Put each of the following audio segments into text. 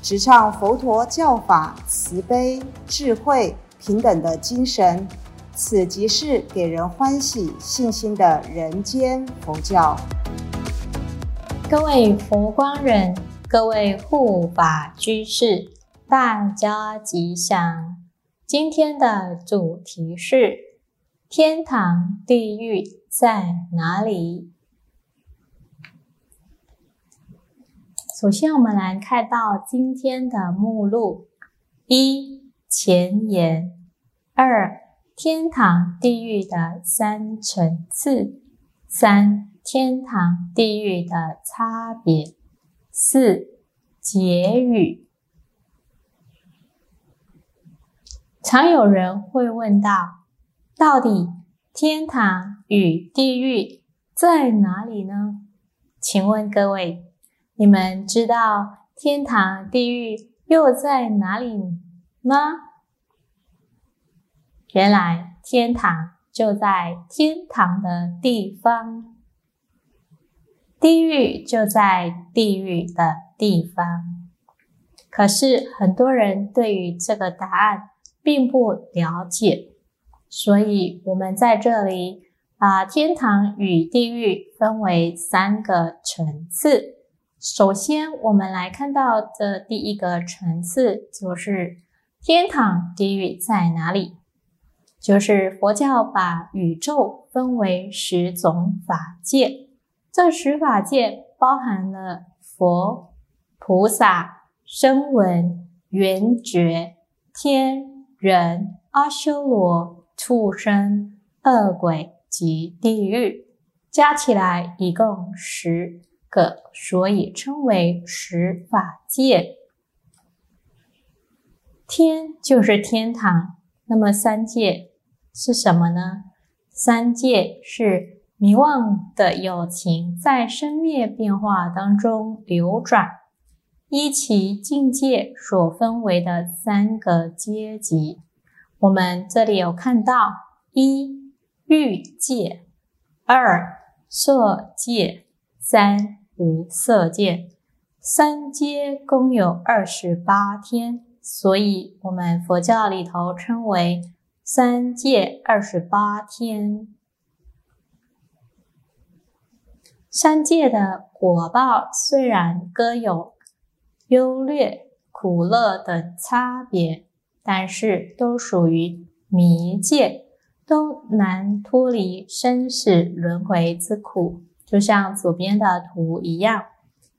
直唱佛陀教法慈悲、智慧、平等的精神。此即是给人欢喜、信心的人间佛教。各位佛光人，各位护法居士，大家吉祥。今天的主题是：天堂、地狱在哪里？首先，我们来看到今天的目录：一、前言；二、天堂、地狱的三层次；三、天堂、地狱的差别；四、结语。常有人会问到：到底天堂与地狱在哪里呢？请问各位，你们知道天堂、地狱又在哪里吗？原来天堂就在天堂的地方，地狱就在地狱的地方。可是很多人对于这个答案并不了解，所以我们在这里把天堂与地狱分为三个层次。首先，我们来看到的第一个层次就是天堂、地狱在哪里？就是佛教把宇宙分为十种法界，这十法界包含了佛、菩萨、声闻、缘觉、天、人、阿修罗、畜生、恶鬼及地狱，加起来一共十个，所以称为十法界。天就是天堂，那么三界。是什么呢？三界是迷妄的有情在生灭变化当中流转，依其境界所分为的三个阶级。我们这里有看到：一欲界，二色界，三无色界。三阶共有二十八天，所以我们佛教里头称为。三界二十八天，三界的果报虽然各有优劣、苦乐等差别，但是都属于迷界，都难脱离生死轮回之苦，就像左边的图一样。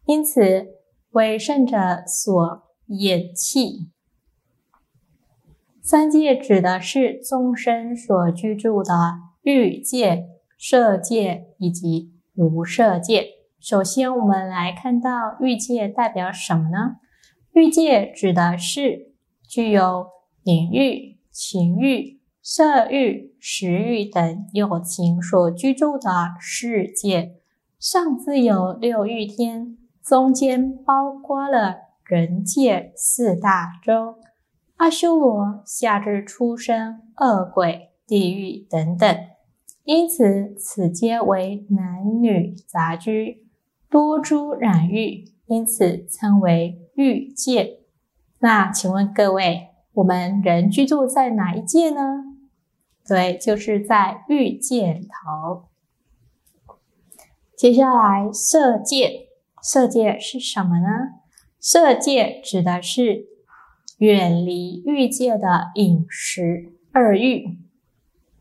因此，为圣者所厌弃。三界指的是众生所居住的欲界、色界以及无色界。首先，我们来看到欲界代表什么呢？欲界指的是具有淫欲、情欲、色欲、食欲等有情所居住的世界。上自有六欲天，中间包括了人界四大洲。阿修罗下至出生恶鬼、地狱等等，因此此皆为男女杂居，多诸染欲，因此称为欲界。那请问各位，我们人居住在哪一界呢？对，就是在欲界头。接下来色界，色界是什么呢？色界指的是。远离欲界的饮食二欲，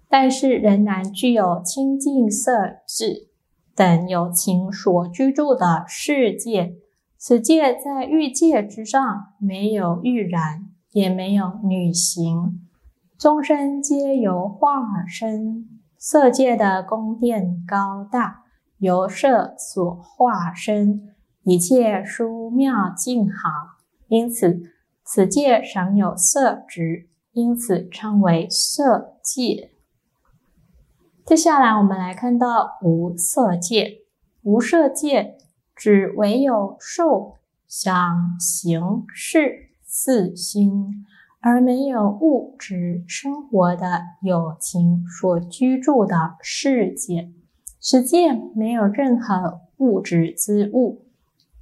但是仍然具有清净色智等有情所居住的世界。此界在欲界之上，没有欲染，也没有女形，众生皆由化身。色界的宫殿高大，由色所化身，一切殊妙静好，因此。此界常有色执，因此称为色界。接下来，我们来看到无色界。无色界指唯有受、想、行、识四心，而没有物质生活的有情所居住的世界。世界没有任何物质之物，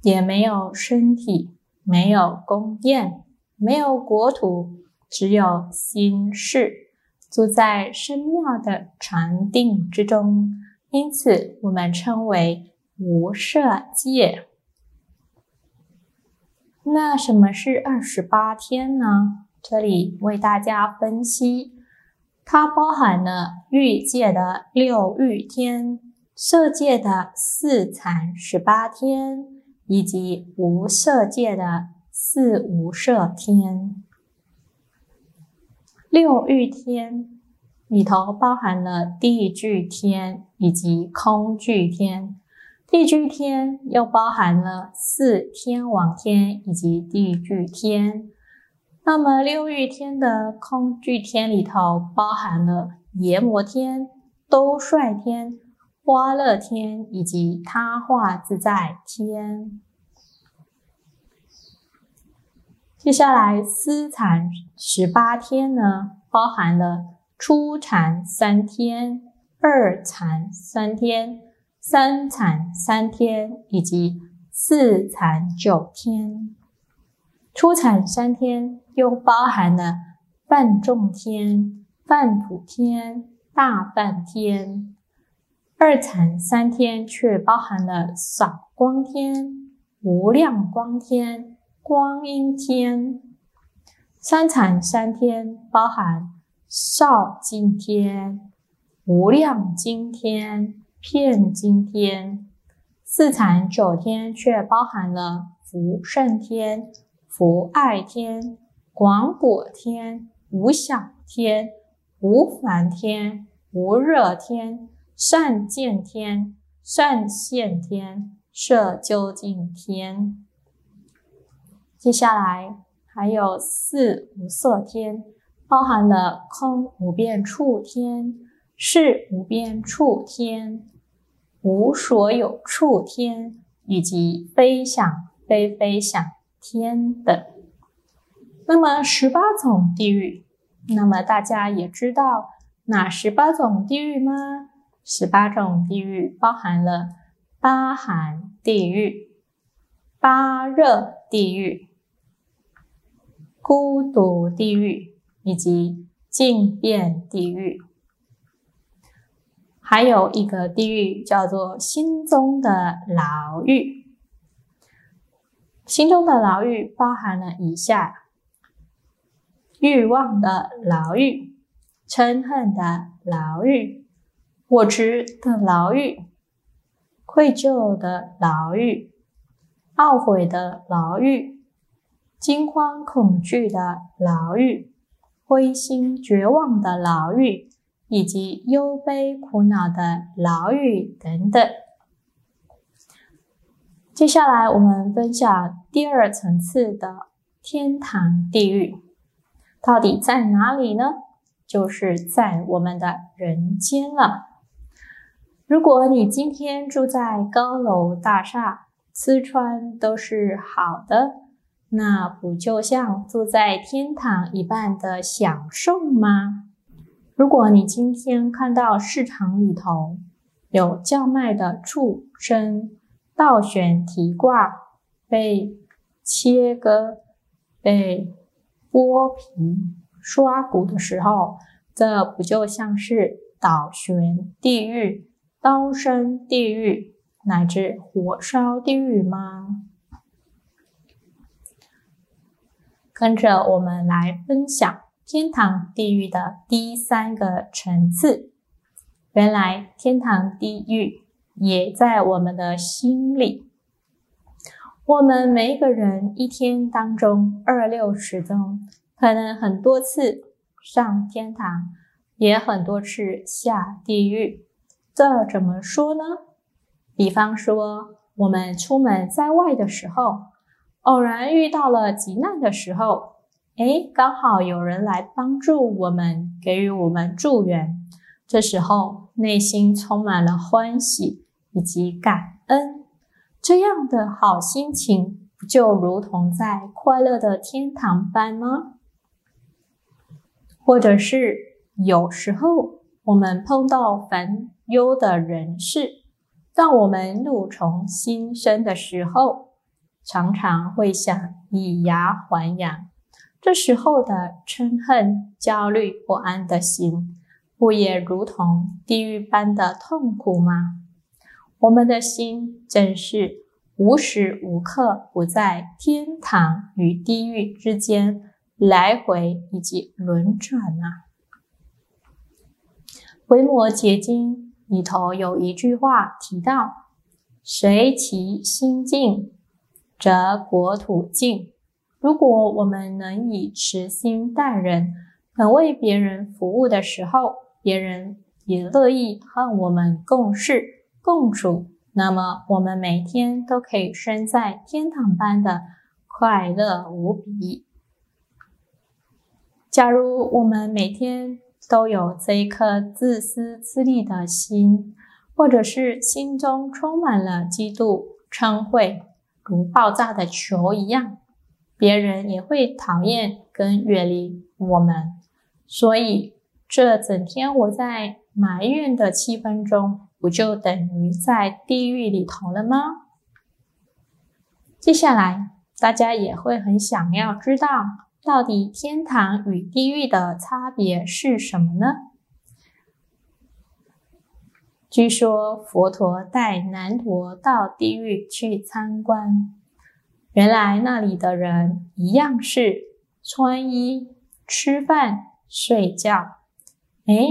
也没有身体，没有宫殿，没有国土，只有心事。住在深妙的禅定之中，因此我们称为无色界。那什么是二十八天呢？这里为大家分析，它包含了欲界的六欲天、色界的四禅十八天，以及无色界的四无色天。六欲天里头包含了地具天以及空具天，地具天又包含了四天王天以及地具天。那么六欲天的空具天里头包含了阎魔天、兜率天、花乐天以及他化自在天。接下来，思禅十八天呢，包含了初禅三天、二禅三天、三禅三天以及四禅九天。初禅三天又包含了半众天、半普天、大半天；二禅三天却包含了少光天、无量光天。光阴天，三禅三天包含少今天、无量今天、片今天；四禅九天却包含了福圣天、福爱天、广果天、无想天、无烦天、无热天、善见天、善现天、摄究竟天。接下来还有四无色天，包含了空无边处天、是无边处天、无所有处天以及非想非非想天等。那么十八种地狱，那么大家也知道哪十八种地狱吗？十八种地狱包含了八寒地狱、八热地狱。孤独地狱以及静变地狱，还有一个地狱叫做心中的牢狱。心中的牢狱包含了以下：欲望的牢狱、嗔恨的牢狱、我执的牢狱、愧疚的牢狱、懊悔的牢狱。惊慌恐惧的牢狱，灰心绝望的牢狱，以及忧悲苦恼的牢狱等等。接下来，我们分享第二层次的天堂地狱，到底在哪里呢？就是在我们的人间了。如果你今天住在高楼大厦，吃穿都是好的。那不就像住在天堂一般的享受吗？如果你今天看到市场里头有叫卖的畜生倒悬提挂、被切割、被剥皮、刷骨的时候，这不就像是倒悬地狱、刀身地狱乃至火烧地狱吗？跟着我们来分享天堂地狱的第三个层次。原来天堂地狱也在我们的心里。我们每一个人一天当中二六十中，可能很多次上天堂，也很多次下地狱。这怎么说呢？比方说，我们出门在外的时候。偶然遇到了急难的时候，哎，刚好有人来帮助我们，给予我们助缘，这时候内心充满了欢喜以及感恩，这样的好心情，不就如同在快乐的天堂般吗？或者是有时候我们碰到烦忧的人事，当我们怒从心生的时候，常常会想以牙还牙。这时候的嗔恨、焦虑、不安的心，不也如同地狱般的痛苦吗？我们的心真是无时无刻不在天堂与地狱之间。来回以及轮转啊，《维摩诘经》里头有一句话提到：“随其心静，则国土静。”如果我们能以慈心待人，能为别人服务的时候，别人也乐意和我们共事共处，那么我们每天都可以生在天堂般的快乐无比。假如我们每天都有这一颗自私自利的心，或者是心中充满了嫉妒、嗔恚，如爆炸的球一样，别人也会讨厌跟远离我们。所以，这整天我在埋怨的气氛中，不就等于在地狱里头了吗？接下来，大家也会很想要知道。到底天堂与地狱的差别是什么呢？据说佛陀带南陀到地狱去参观，原来那里的人一样是穿衣、吃饭、睡觉。哎，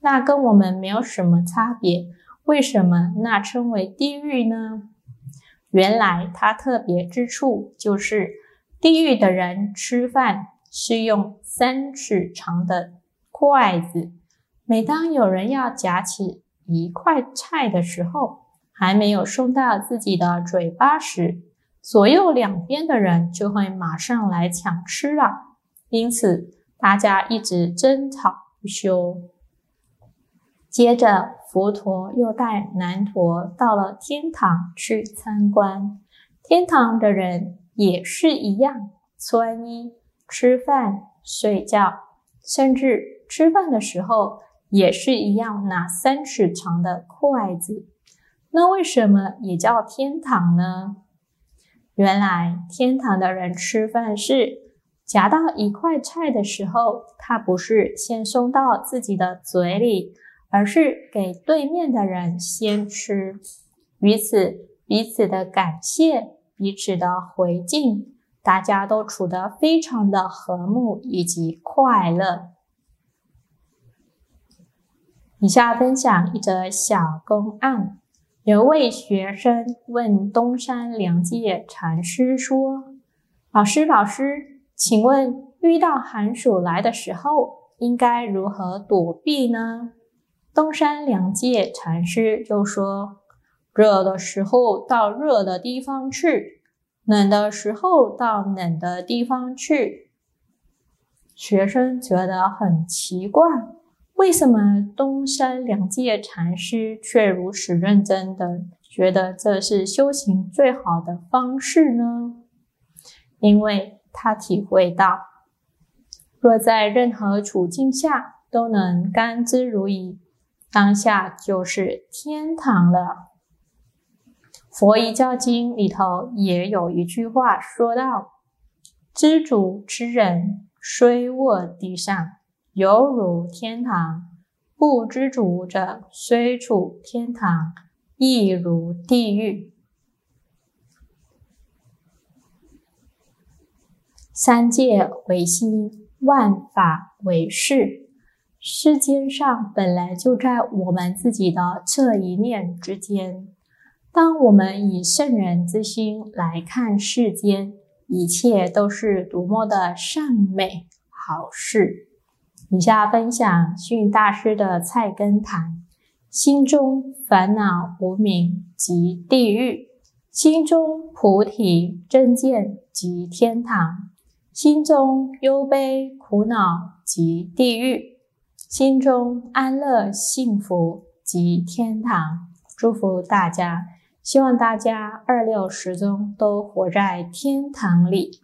那跟我们没有什么差别，为什么那称为地狱呢？原来它特别之处就是。地狱的人吃饭是用三尺长的筷子，每当有人要夹起一块菜的时候，还没有送到自己的嘴巴时，左右两边的人就会马上来抢吃了。因此，大家一直争吵不休。接着，佛陀又带南陀到了天堂去参观，天堂的人。也是一样，穿衣、吃饭、睡觉，甚至吃饭的时候也是一样，拿三尺长的筷子。那为什么也叫天堂呢？原来天堂的人吃饭是夹到一块菜的时候，他不是先送到自己的嘴里，而是给对面的人先吃，于此彼此的感谢。彼此的回敬，大家都处得非常的和睦以及快乐。以下分享一则小公案：有位学生问东山良介禅师说：“老师，老师，请问遇到寒暑来的时候，应该如何躲避呢？”东山良介禅师就说。热的时候到热的地方去，冷的时候到冷的地方去。学生觉得很奇怪，为什么东山两界禅师却如此认真的觉得这是修行最好的方式呢？因为他体会到，若在任何处境下都能甘之如饴，当下就是天堂了。佛遗教经里头也有一句话说道：“知足之人虽卧地上，犹如天堂；不知足者虽处天堂，亦如地狱。”三界唯心，万法为事。世间上本来就在我们自己的这一念之间。当我们以圣人之心来看世间，一切都是多么的善美好事。以下分享训大师的菜根谭：心中烦恼无明即地狱，心中菩提真见即天堂，心中忧悲苦恼即地狱，心中安乐幸福即天堂。祝福大家，希望大家二六十中都活在天堂里。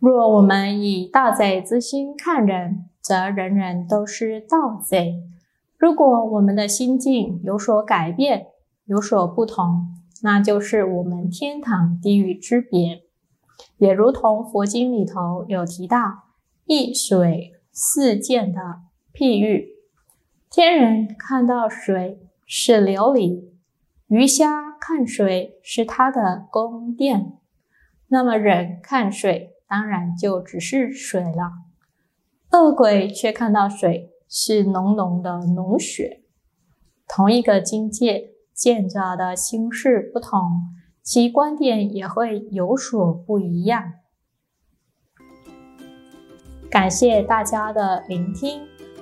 若我们以盗贼之心看人，则人人都是盗贼。如果我们的心境有所改变，有所不同，那就是我们天堂地狱之别。也如同佛经里头有提到“一水四见”的譬喻，天人看到水是琉璃，鱼虾看水是它的宫殿，那么人看水当然就只是水了。恶鬼却看到水是浓浓的脓血，同一个境界见着的心事不同。其观点也会有所不一样。感谢大家的聆听，